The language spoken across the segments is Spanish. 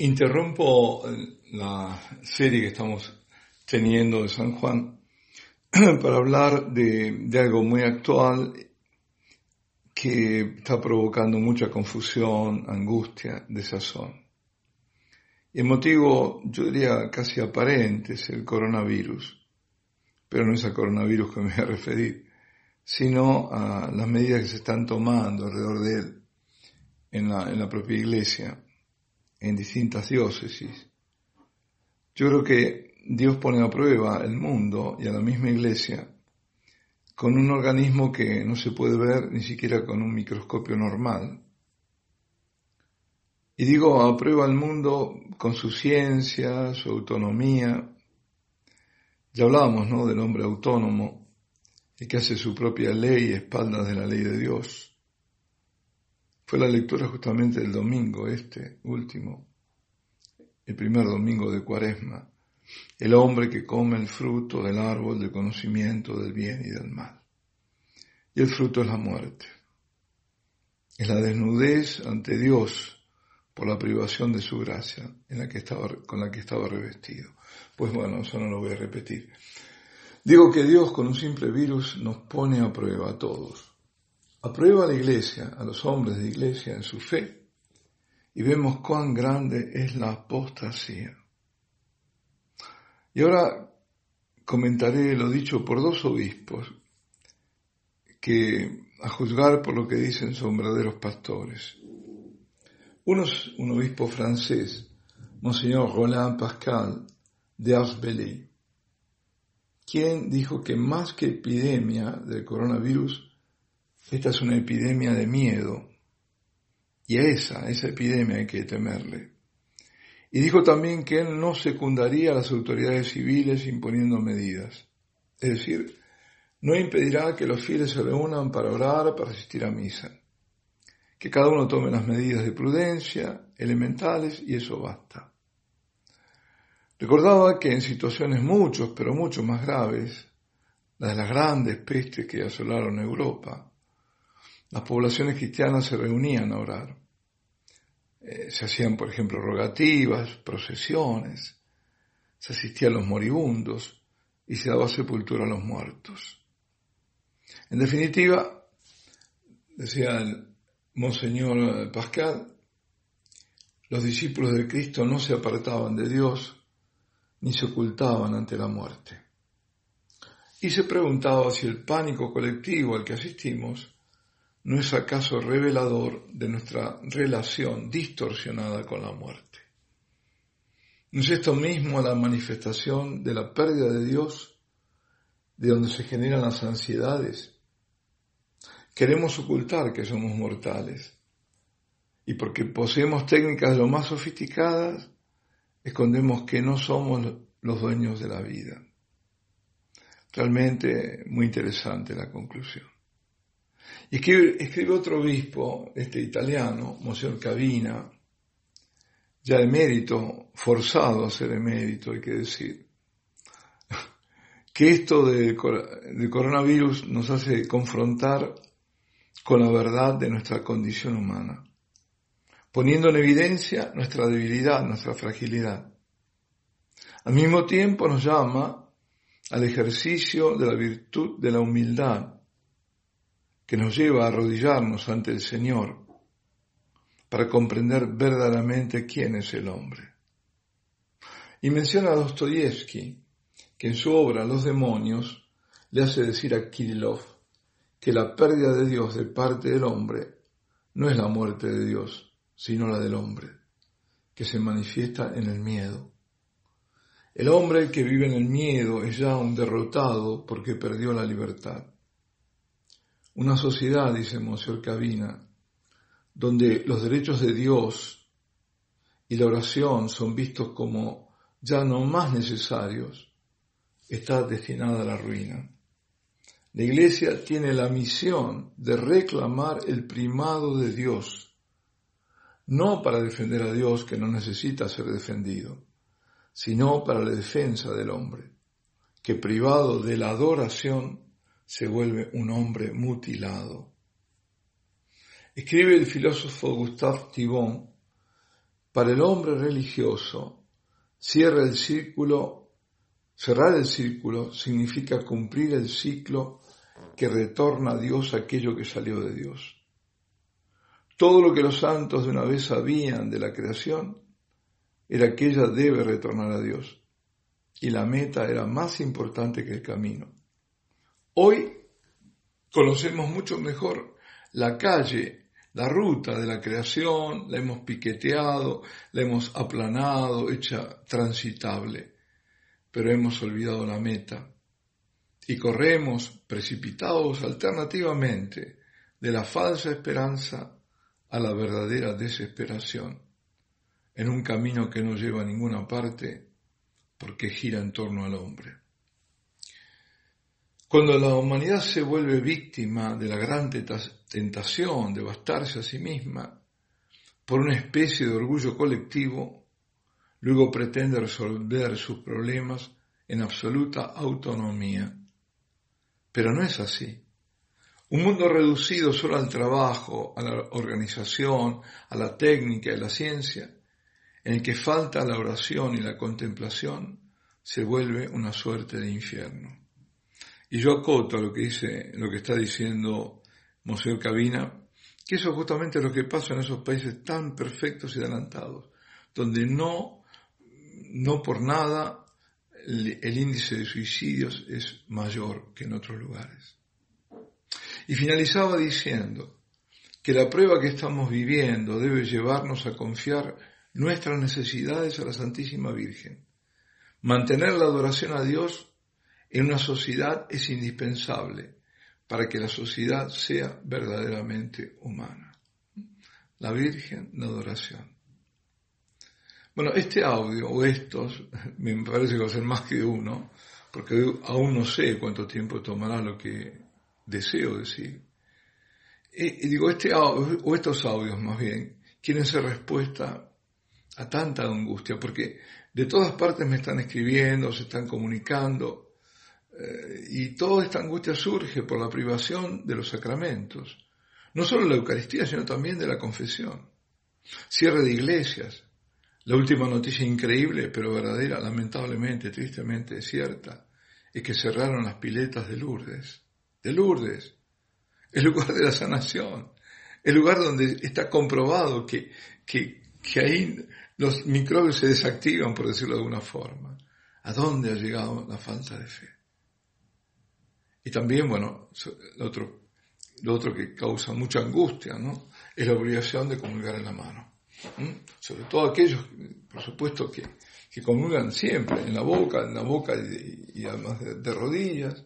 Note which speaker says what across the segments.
Speaker 1: Interrumpo la serie que estamos teniendo de San Juan para hablar de, algo muy actual que está provocando mucha confusión, angustia, desazón. El motivo, yo diría casi aparente, es el coronavirus, pero no es al coronavirus que me voy a referir, sino a las medidas que se están tomando alrededor de él en la, en la propia iglesia en distintas diócesis. Yo creo que Dios pone a prueba el mundo y a la misma iglesia con un organismo que no se puede ver ni siquiera con un microscopio normal. Y digo, a prueba el mundo con su ciencia, su autonomía. Ya hablábamos, ¿no?, del hombre autónomo, y que hace su propia ley a espaldas de la ley de Dios. Fue la lectura justamente del domingo, este último, el primer domingo de Cuaresma. El hombre que come el fruto del árbol del conocimiento del bien y del mal. Y el fruto es la muerte. Es la desnudez ante Dios por la privación de su gracia en la que estaba, con la que estaba revestido. Pues bueno, eso no lo voy a repetir. Digo que Dios con un simple virus nos pone a prueba a todos aprueba la iglesia, a los hombres de iglesia en su fe, y vemos cuán grande es la apostasía. Y ahora comentaré lo dicho por dos obispos, que a juzgar por lo que dicen son verdaderos pastores. Uno es un obispo francés, Monseñor Roland Pascal de Arsbelay, quien dijo que más que epidemia del coronavirus, esta es una epidemia de miedo. Y a esa, a esa epidemia hay que temerle. Y dijo también que él no secundaría a las autoridades civiles imponiendo medidas. Es decir, no impedirá que los fieles se reúnan para orar, para asistir a misa. Que cada uno tome las medidas de prudencia elementales y eso basta. Recordaba que en situaciones muchos, pero mucho más graves, las de las grandes pestes que asolaron Europa, las poblaciones cristianas se reunían a orar. Eh, se hacían, por ejemplo, rogativas, procesiones, se asistía a los moribundos y se daba sepultura a los muertos. En definitiva, decía el Monseñor Pascal, los discípulos de Cristo no se apartaban de Dios ni se ocultaban ante la muerte. Y se preguntaba si el pánico colectivo al que asistimos ¿no es acaso revelador de nuestra relación distorsionada con la muerte? ¿No es esto mismo la manifestación de la pérdida de Dios, de donde se generan las ansiedades? Queremos ocultar que somos mortales y porque poseemos técnicas lo más sofisticadas, escondemos que no somos los dueños de la vida. Realmente muy interesante la conclusión. Y escribe, otro obispo, este italiano, Monsignor Cavina, ya emérito, forzado a ser emérito, hay que decir, que esto del, coronavirus nos hace confrontar con la verdad de nuestra condición humana, poniendo en evidencia nuestra debilidad, nuestra fragilidad. Al mismo tiempo nos llama al ejercicio de la virtud de la humildad, que nos lleva a arrodillarnos ante el Señor para comprender verdaderamente quién es el hombre. Y menciona a Dostoyevsky, que en su obra Los demonios le hace decir a Kirillov que la pérdida de Dios de parte del hombre no es la muerte de Dios, sino la del hombre, que se manifiesta en el miedo. El hombre que vive en el miedo es ya un derrotado porque perdió la libertad. Una sociedad, dice Monsieur Cabina, donde los derechos de Dios y la oración son vistos como ya no más necesarios, está destinada a la ruina. La Iglesia tiene la misión de reclamar el primado de Dios, no para defender a Dios que no necesita ser defendido, sino para la defensa del hombre, que privado de la adoración se vuelve un hombre mutilado. Escribe el filósofo Gustave Thibon Para el hombre religioso, cierra el círculo, cerrar el círculo significa cumplir el ciclo que retorna a Dios aquello que salió de Dios. Todo lo que los santos de una vez sabían de la creación era que ella debe retornar a Dios y la meta era más importante que el camino. Hoy conocemos mucho mejor la calle, la ruta de la creación, la hemos piqueteado, la hemos aplanado, hecha transitable, pero hemos olvidado la meta y corremos precipitados alternativamente de la falsa esperanza a la verdadera desesperación, en un camino que no lleva a ninguna parte porque gira en torno al hombre. Cuando la humanidad se vuelve víctima de la gran tentación de bastarse a sí misma por una especie de orgullo colectivo, luego pretende resolver sus problemas en absoluta autonomía. Pero no es así. Un mundo reducido solo al trabajo, a la organización, a la técnica y la ciencia, en el que falta la oración y la contemplación, se vuelve una suerte de infierno. Y yo acoto lo que dice, lo que está diciendo Monseñor Cabina, que eso justamente es lo que pasa en esos países tan perfectos y adelantados, donde no, no por nada el, el índice de suicidios es mayor que en otros lugares. Y finalizaba diciendo que la prueba que estamos viviendo debe llevarnos a confiar nuestras necesidades a la Santísima Virgen. Mantener la adoración a Dios en una sociedad es indispensable para que la sociedad sea verdaderamente humana. La Virgen, la adoración. Bueno, este audio o estos, me parece que va a ser más que uno, porque aún no sé cuánto tiempo tomará lo que deseo decir. Y, digo, este audio, o estos audios más bien, quieren ser respuesta a tanta angustia, porque de todas partes me están escribiendo, se están comunicando, eh, y toda esta angustia surge por la privación de los sacramentos, no solo de la Eucaristía, sino también de la confesión. Cierre de iglesias. La última noticia increíble, pero verdadera, lamentablemente, tristemente cierta, es que cerraron las piletas de Lourdes. De Lourdes. El lugar de la sanación. El lugar donde está comprobado que, que, que ahí los microbios se desactivan, por decirlo de alguna forma. ¿A dónde ha llegado la falta de fe? Y también, bueno, lo otro, lo otro que causa mucha angustia, ¿no? Es la obligación de comulgar en la mano. Sobre todo aquellos, por supuesto, que, que comulgan siempre, en la boca, en la boca y, además de, rodillas,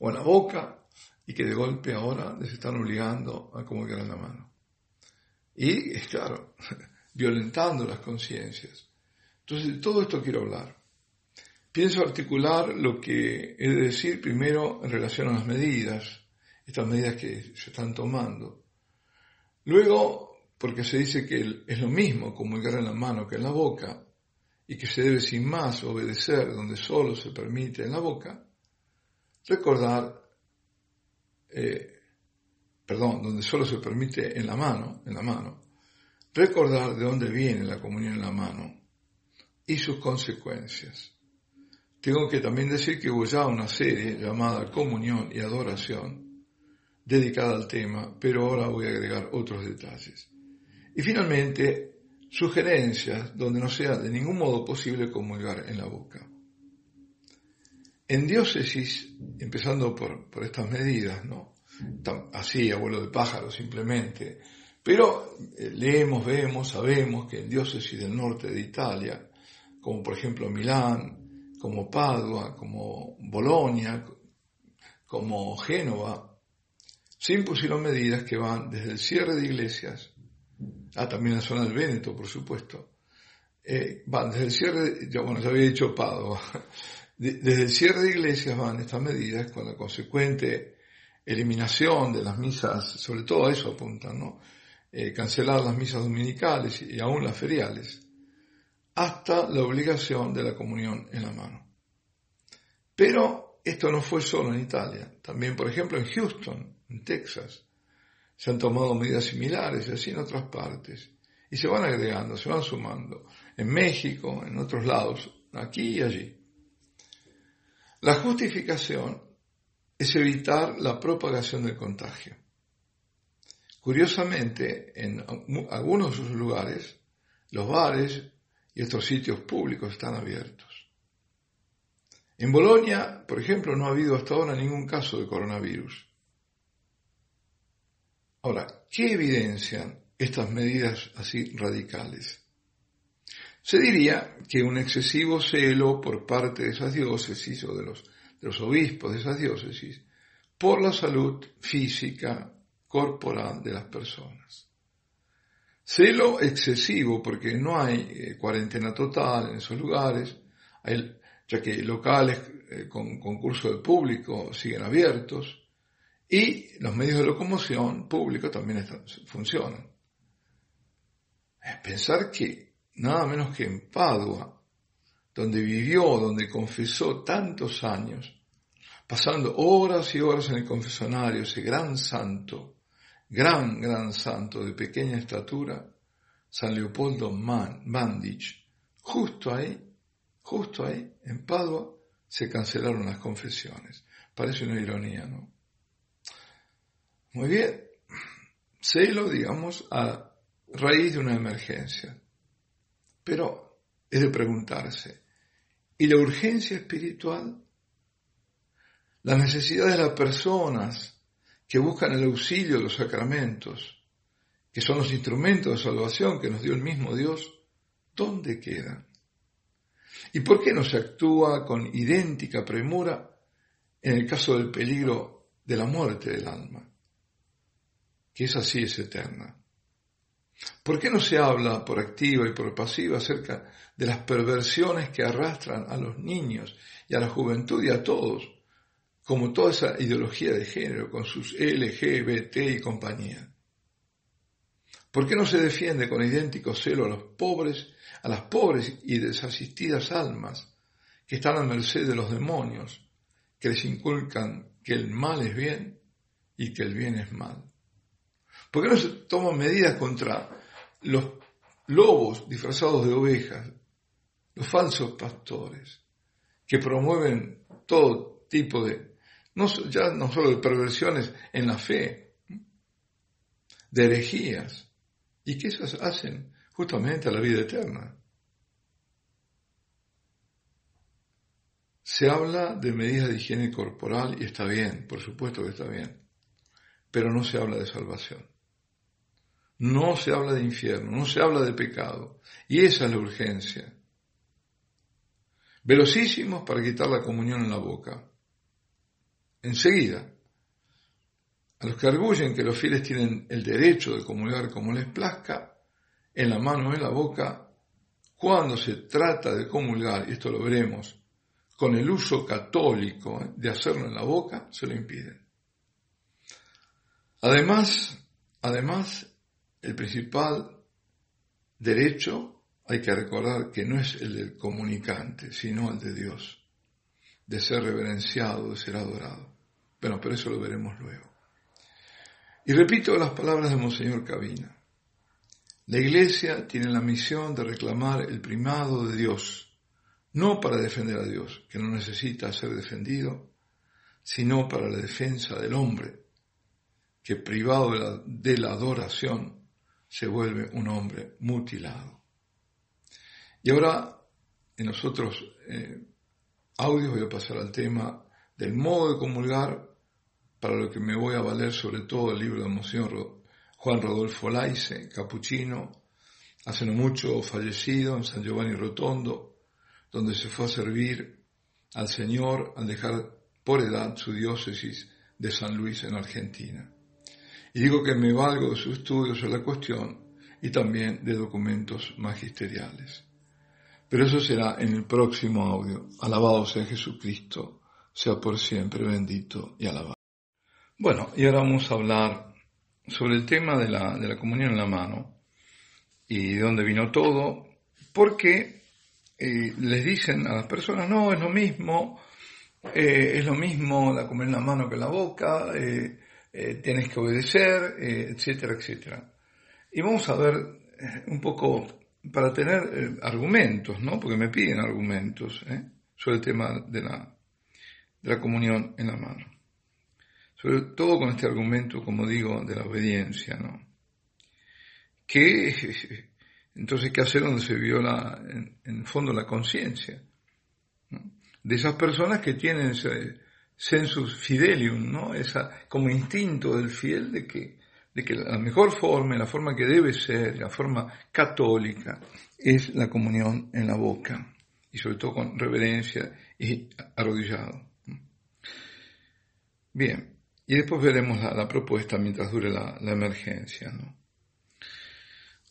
Speaker 1: o en la boca, y que de golpe ahora les están obligando a comulgar en la mano. Y, es claro, violentando las conciencias. Entonces, de todo esto quiero hablar. Pienso articular lo que he de decir primero en relación a las medidas, estas medidas que se están tomando. Luego, porque se dice que es lo mismo comulgar en la mano que en la boca, y que se debe sin más obedecer donde solo se permite en la boca, recordar, eh, perdón, donde solo se permite en la mano, en la mano, recordar de dónde viene la comunión en la mano y sus consecuencias. Tengo que también decir que hubo ya una serie llamada Comunión y Adoración dedicada al tema, pero ahora voy a agregar otros detalles. Y finalmente, sugerencias donde no sea de ningún modo posible comulgar en la boca. En diócesis, empezando por, por estas medidas, ¿no? Así, abuelo de pájaro, simplemente. Pero eh, leemos, vemos, sabemos que en diócesis del norte de Italia, como por ejemplo Milán, como Padua, como Bolonia, como Génova, se impusieron medidas que van desde el cierre de iglesias, ah, también la zona del Véneto, por supuesto, eh, van desde el cierre, ya, bueno, ya había dicho Padua, desde el cierre de iglesias van estas medidas con la consecuente eliminación de las misas, sobre todo a eso apuntan, ¿no? Eh, cancelar las misas dominicales y aún las feriales hasta la obligación de la comunión en la mano. Pero esto no fue solo en Italia, también por ejemplo en Houston, en Texas, se han tomado medidas similares y así en otras partes. Y se van agregando, se van sumando. En México, en otros lados, aquí y allí. La justificación es evitar la propagación del contagio. Curiosamente, en algunos de sus lugares, los bares y otros sitios públicos están abiertos. En Bolonia, por ejemplo, no ha habido hasta ahora ningún caso de coronavirus. Ahora, ¿qué evidencian estas medidas así radicales? Se diría que un excesivo celo por parte de esas diócesis o de los obispos de esas diócesis por la salud física, corporal de las personas. Celo excesivo porque no hay eh, cuarentena total en esos lugares, ya que locales eh, con concurso de público siguen abiertos y los medios de locomoción públicos también funcionan. Pensar que nada menos que en Padua, donde vivió, donde confesó tantos años, pasando horas y horas en el confesonario, ese gran santo, gran, gran santo de pequeña estatura, San Leopoldo Mandic, justo ahí, justo ahí, en Padua, se cancelaron las confesiones. Parece una ironía, ¿no? Muy bien, celo, digamos, a raíz de una emergencia. Pero es de preguntarse, ¿y la urgencia espiritual? La necesidad de las personas que buscan el auxilio de los sacramentos, que son los instrumentos de salvación que nos dio el mismo Dios, ¿dónde quedan? ¿Y por qué no se actúa con idéntica premura en el caso del peligro de la muerte del alma? Que esa sí es eterna. ¿Por qué no se habla por activa y por pasiva acerca de las perversiones que arrastran a los niños y a la juventud y a todos, como toda esa ideología de género con sus LGBT y compañía? ¿Por qué no se defiende con idéntico celo a los pobres, a las pobres y desasistidas almas que están a merced de los demonios, que les inculcan que el mal es bien y que el bien es mal? ¿Por qué no se toman medidas contra los lobos disfrazados de ovejas, los falsos pastores, que promueven todo tipo de, no, ya no solo de perversiones en la fe, de herejías, y que esas hacen justamente a la vida eterna. Se habla de medidas de higiene corporal y está bien, por supuesto que está bien, pero no se habla de salvación. No se habla de infierno, no se habla de pecado. Y esa es la urgencia. Velocísimos para quitar la comunión en la boca. Enseguida. A los que arguyen que los fieles tienen el derecho de comulgar como les plazca, en la mano o en la boca, cuando se trata de comulgar, y esto lo veremos, con el uso católico de hacerlo en la boca, se lo impiden. Además, además, el principal derecho, hay que recordar que no es el del comunicante, sino el de Dios, de ser reverenciado, de ser adorado. Bueno, pero eso lo veremos luego. Y repito las palabras de Monseñor Cabina. La Iglesia tiene la misión de reclamar el primado de Dios, no para defender a Dios, que no necesita ser defendido, sino para la defensa del hombre, que privado de la, de la adoración se vuelve un hombre mutilado. Y ahora, en los otros eh, audios voy a pasar al tema del modo de comulgar, para lo que me voy a valer sobre todo el libro de Monseñor Juan Rodolfo Laice, capuchino, hace no mucho fallecido en San Giovanni Rotondo, donde se fue a servir al Señor al dejar por edad su diócesis de San Luis en Argentina. Y digo que me valgo de sus estudios sobre la cuestión y también de documentos magisteriales. Pero eso será en el próximo audio. Alabado sea Jesucristo, sea por siempre bendito y alabado. Bueno, y ahora vamos a hablar sobre el tema de la, de la comunión en la mano y de dónde vino todo, porque eh, les dicen a las personas, no, es lo mismo, eh, es lo mismo la comunión en la mano que en la boca, eh, tienes que obedecer, etcétera, etcétera. Y vamos a ver un poco para tener argumentos, ¿no? Porque me piden argumentos sobre el tema de la, de la comunión en la mano. Sobre todo con este argumento, como digo, de la obediencia, ¿no? Que, entonces, ¿qué hacer donde se viola, en, fondo, la conciencia? De esas personas que tienen ese sensus fidelium, ¿no? Esa, como instinto del fiel de que de que la mejor forma, la forma que debe ser, la forma católica, es la comunión en la boca, y sobre todo con reverencia y arrodillado. Bien, y después veremos la, propuesta mientras dure la, emergencia. ¿no?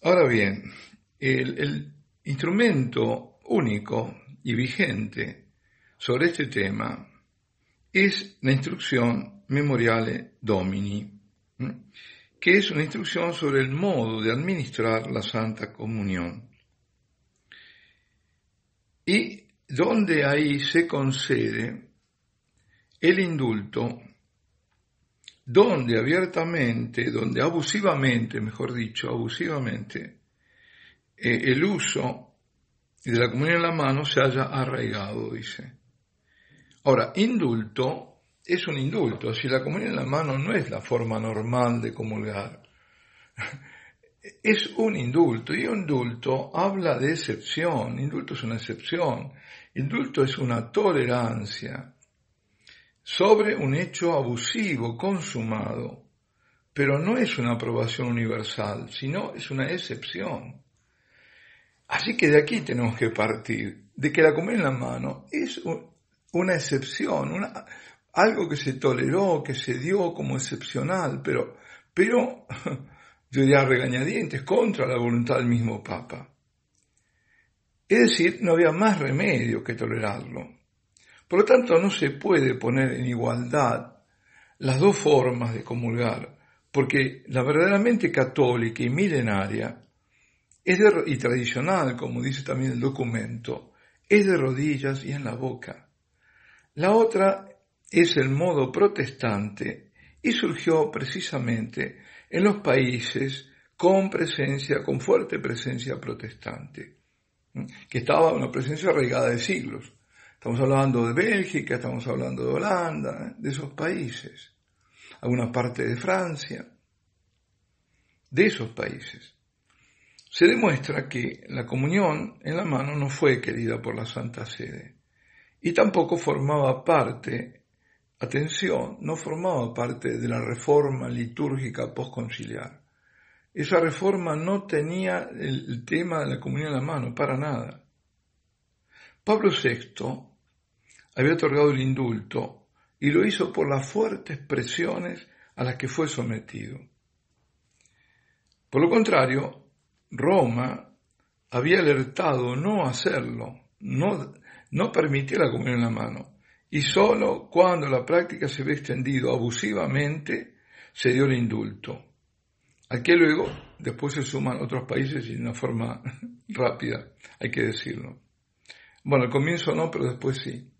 Speaker 1: Ahora bien, el, el instrumento único y vigente sobre este tema es la instrucción Memoriale Domini que es una instrucción sobre el modo de administrar la Santa Comunión. Y donde ahí se concede el indulto, donde abiertamente, donde abusivamente, mejor dicho, abusivamente, eh, el uso de la comunión en la mano se haya arraigado, dice. Ahora, indulto es un indulto. Si la comunión en la mano no es la forma normal de comulgar, es un indulto. Y un indulto habla de excepción. Indulto es una excepción. Indulto es una tolerancia sobre un hecho abusivo, consumado. Pero no es una aprobación universal, sino es una excepción. Así que de aquí tenemos que partir, de que la comunión en la mano es una excepción, algo que se toleró, que se dio como excepcional, pero, pero, yo diría regañadientes, contra la voluntad del mismo Papa. Es decir, no había más remedio que tolerarlo. Por lo tanto, no se puede poner en igualdad las dos formas de comulgar, porque la verdaderamente católica y milenaria es y tradicional, como dice también el documento, es de rodillas y en la boca. La otra es el modo protestante y surgió precisamente en los países con presencia, con fuerte presencia protestante, que estaba una presencia arraigada de siglos. Estamos hablando de Bélgica, estamos hablando de Holanda, de esos países, alguna parte de Francia, de esos países. Se demuestra que la comunión en la mano no fue querida por la Santa Sede y tampoco formaba parte atención, no formaba parte de la reforma litúrgica postconciliar. Esa reforma no tenía el tema de la comunión en la mano, para nada. Pablo VI había otorgado el indulto y lo hizo por las fuertes presiones a las que fue sometido. Por lo contrario, Roma había alertado no hacerlo, no, no permitir la comunión en la mano y solo cuando la práctica se ve extendido abusivamente se dio el indulto. Aquí luego, después se suman otros países y de una forma rápida, hay que decirlo. Bueno, al comienzo no, pero después sí.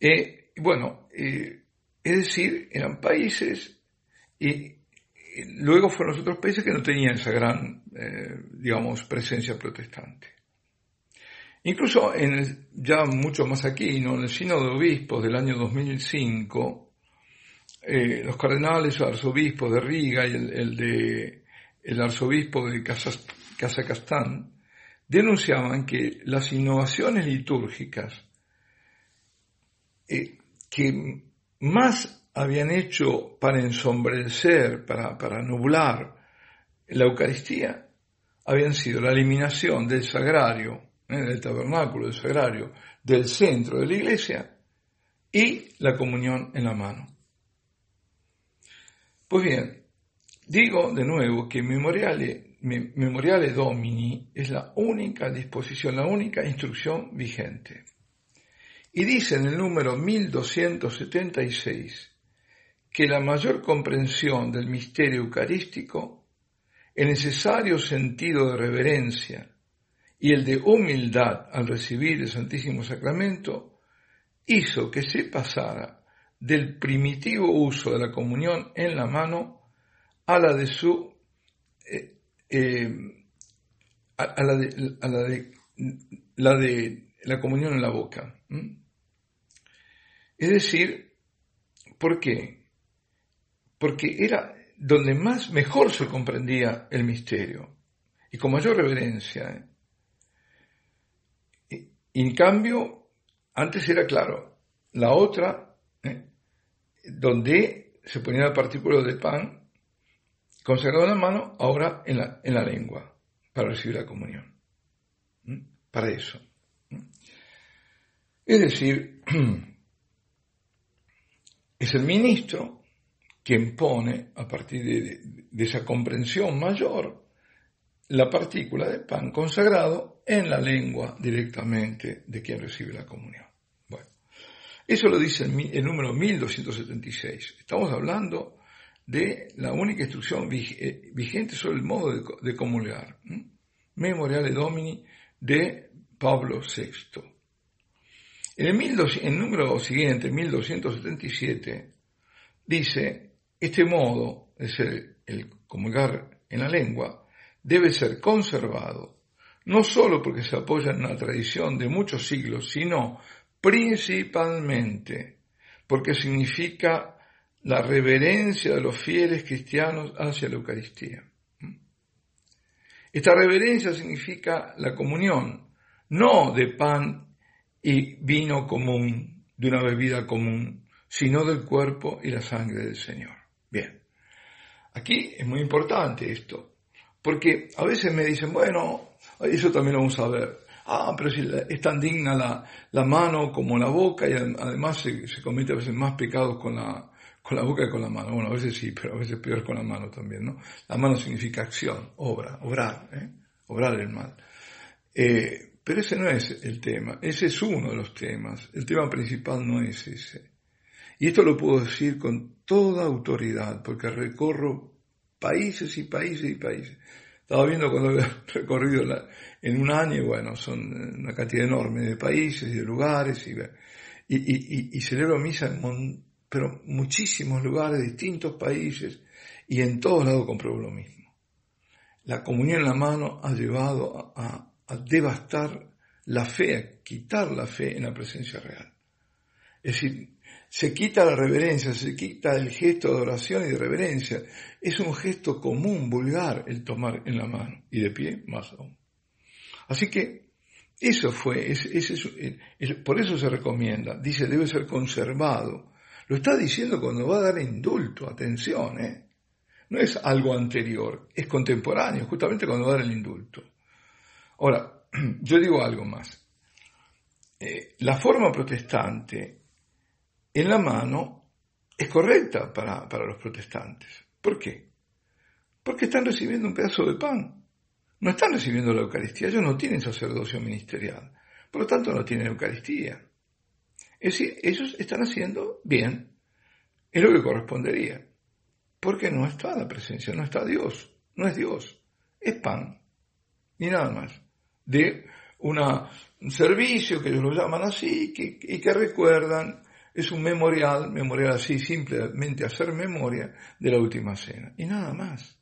Speaker 1: Eh, bueno, eh, es decir, eran países y, luego fueron otros países que no tenían esa gran, eh, digamos, presencia protestante. Incluso en ya mucho más aquí, ¿no? en el Sínodo de Obispos del año 2005, eh, los cardenales arzobispos de Riga y el, de, el arzobispo de Kazajstán denunciaban que las innovaciones litúrgicas eh, que más habían hecho para ensombrecer, para, para nublar la Eucaristía, habían sido la eliminación del sagrario del tabernáculo, del sagrario, del centro de la iglesia y la comunión en la mano. Pues bien, digo de nuevo que Memoriale, Memoriale Domini es la única disposición, la única instrucción vigente. Y dice en el número 1276 que la mayor comprensión del misterio eucarístico, el necesario sentido de reverencia, y el de humildad al recibir el Santísimo Sacramento hizo que se pasara del primitivo uso de la comunión en la mano a la de su, eh, eh, a, la de, la de la comunión en la boca. Es decir, ¿por qué? Porque era donde más mejor se comprendía el misterio y con mayor reverencia. ¿eh? En cambio, antes era claro, la otra, ¿eh? donde se ponía el partículo de pan consagrado en la mano, ahora en la, en la lengua, para recibir la comunión. Para eso. Es decir, es el ministro quien pone, a partir de, esa comprensión mayor, la partícula de pan consagrado en la lengua directamente de quien recibe la comunión. Bueno, eso lo dice el, número 1276. Estamos hablando de la única instrucción eh, vigente sobre el modo de, comulgar. Memoriale Domini de Pablo VI. En el, número siguiente, 1277, dice, este modo, es el, el comulgar en la lengua, debe ser conservado, no solo porque se apoya en una tradición de muchos siglos, sino principalmente porque significa la reverencia de los fieles cristianos hacia la Eucaristía. Esta reverencia significa la comunión, no de pan y vino común, de una bebida común, sino del cuerpo y la sangre del Señor. Bien, aquí es muy importante esto, porque a veces me dicen, bueno, eso también lo vamos a ver. Ah, pero si es tan digna la, mano como la boca y además se, comete a veces más pecados con la, con la boca que con la mano. Bueno, a veces sí, pero a veces peor con la mano también, ¿no? La mano significa acción, obra, obrar, ¿eh? obrar el mal. Eh, pero ese no es el tema, ese es uno de los temas, el tema principal no es ese. Y esto lo puedo decir con toda autoridad, porque recorro países y países y países. Estaba viendo cuando había recorrido en un año, bueno, son una cantidad enorme de países y de lugares, y, y, y, celebro misa en pero muchísimos lugares, distintos países, y en todos lados compruebo lo mismo. La comunión en la mano ha llevado a devastar la fe, a quitar la fe en la presencia real. Es decir, se quita la reverencia, se quita el gesto de oración y de reverencia. Es un gesto común, vulgar, el tomar en la mano y de pie más aún. Así que eso fue, por eso se recomienda, dice debe ser conservado. Lo está diciendo cuando va a dar indulto, atención, ¿eh? No es algo anterior, es contemporáneo, justamente cuando va a dar el indulto. Ahora, yo digo algo más. Eh, la forma protestante en la mano es correcta para, los protestantes. ¿Por qué? Porque están recibiendo un pedazo de pan. No están recibiendo la Eucaristía. Ellos no tienen sacerdocio ministerial. Por lo tanto, no tienen Eucaristía. Es decir, ellos están haciendo bien. Es lo que correspondería. Porque no está la presencia, no está Dios. No es Dios. Es pan. Ni nada más de un servicio, que ellos lo llaman así, y que recuerdan, es un memorial, memorial así, simplemente hacer memoria de la última cena. Y nada más.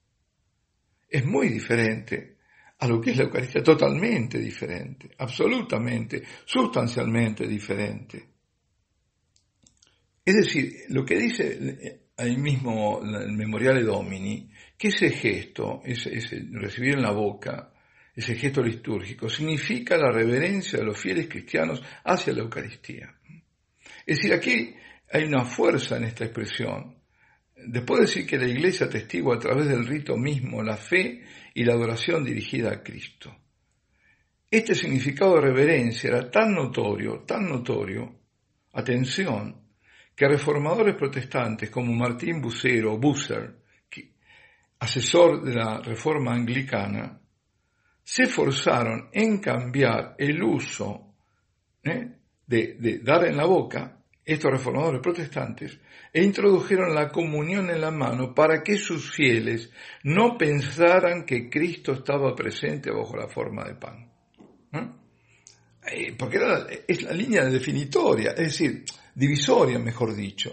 Speaker 1: Es muy diferente a lo que es la Eucaristía, totalmente diferente, absolutamente, sustancialmente diferente. Es decir, lo que dice ahí mismo el Memoriale Domini, que ese gesto, ese recibir en la boca, ese gesto litúrgico, significa la reverencia de los fieles cristianos hacia la Eucaristía. Es decir, aquí hay una fuerza en esta expresión. Después de decir que la Iglesia atestigua a través del rito mismo la fe y la adoración dirigida a Cristo. Este significado de reverencia era tan notorio, tan notorio, atención, que reformadores protestantes como Martín Bucero Busser, asesor de la reforma anglicana, se forzaron en cambiar el uso ¿eh? de, dar en la boca, estos reformadores protestantes, e introdujeron la comunión en la mano para que sus fieles no pensaran que Cristo estaba presente bajo la forma de pan. Eh, porque es la línea definitoria, es decir, divisoria, mejor dicho,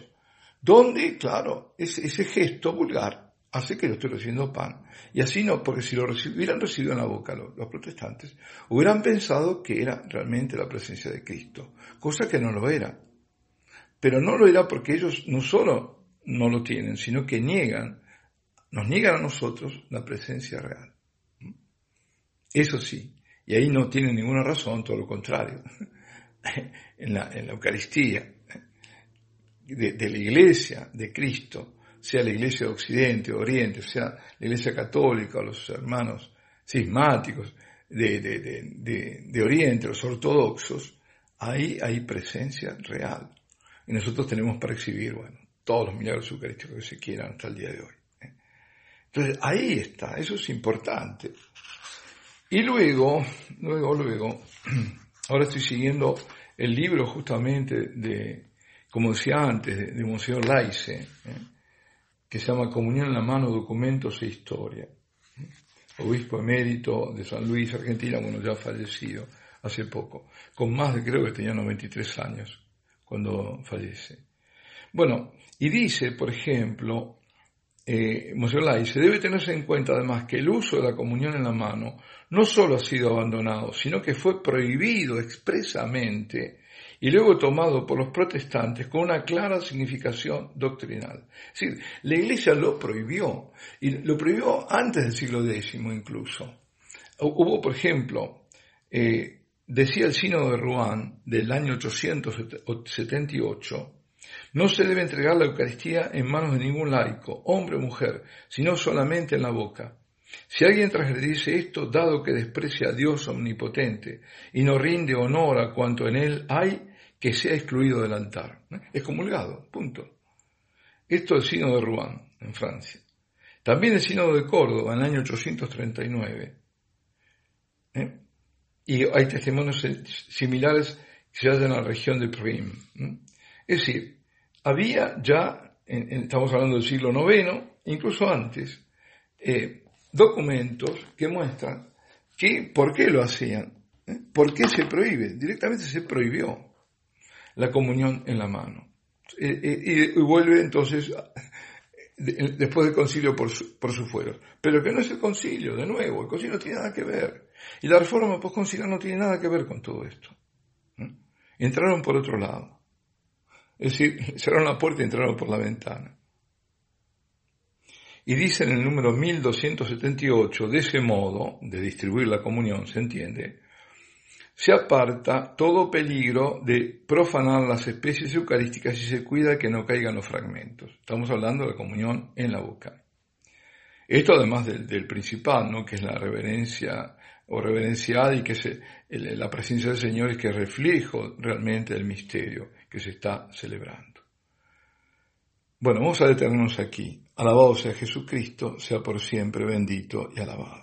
Speaker 1: donde, claro, ese gesto vulgar Así que yo estoy recibiendo pan. Y así no, porque si lo hubieran recibido en la boca los, protestantes, hubieran pensado que era realmente la presencia de Cristo, cosa que no lo era. Pero no lo era porque ellos no solo no lo tienen, sino que niegan, nos niegan a nosotros la presencia real. Eso sí, y ahí no tienen ninguna razón, todo lo contrario. en, la, en la Eucaristía de la Iglesia de Cristo, sea la iglesia de Occidente o Oriente, sea la iglesia católica los hermanos cismáticos de, de, Oriente, los ortodoxos, ahí hay presencia real. Y nosotros tenemos para exhibir, bueno, todos los milagros eucarísticos que se quieran hasta el día de hoy. ¿eh? Entonces, ahí está, eso es importante. Y luego, luego, luego, ahora estoy siguiendo el libro justamente de, como decía antes, de, de Monseñor Laice, ¿eh? Que se llama Comunión en la mano, documentos e historia. Obispo emérito de San Luis, Argentina, bueno, ya fallecido hace poco, con más de, creo que tenía 93 años cuando fallece. Bueno, y dice, por ejemplo, eh, se debe tenerse en cuenta además que el uso de la comunión en la mano no solo ha sido abandonado, sino que fue prohibido expresamente y luego tomado por los protestantes con una clara significación doctrinal. Es decir, la Iglesia lo prohibió, y lo prohibió antes del siglo X incluso. Hubo, por ejemplo, eh, decía el Sínodo de Rouen del año 878, no se debe entregar la Eucaristía en manos de ningún laico, hombre o mujer, sino solamente en la boca. Si alguien transgredice esto, dado que desprecia a Dios omnipotente y no rinde honor a cuanto en él hay, que sea excluido del altar. Es comulgado, punto. Esto es el Sínodo de Rouen, en Francia. También el Sínodo de Córdoba, en el año 839. ¿eh? Y hay testimonios similares que se hacen en la región de Prim. Es decir, había ya, estamos hablando del siglo IX, incluso antes, eh, documentos que muestran que, por qué lo hacían, ¿eh? por qué se prohíbe. Directamente se prohibió la comunión en la mano. Y, vuelve entonces, después del concilio por, su, por sus fueros. Pero que no es el concilio, de nuevo, el concilio no tiene nada que ver. Y la reforma postconciliar no tiene nada que ver con todo esto. Entraron por otro lado. Es decir, cerraron la puerta y entraron por la ventana. Y dice en el número 1278, de ese modo de distribuir la comunión, se entiende, se aparta todo peligro de profanar las especies eucarísticas y se cuida que no caigan los fragmentos. Estamos hablando de comunión en la boca. Esto además del, principal, ¿no? que es la reverencia o reverenciada y que es la presencia del Señor es que es reflejo realmente del misterio que se está celebrando. Bueno, vamos a detenernos aquí. Alabado sea Jesucristo, sea por siempre bendito y alabado.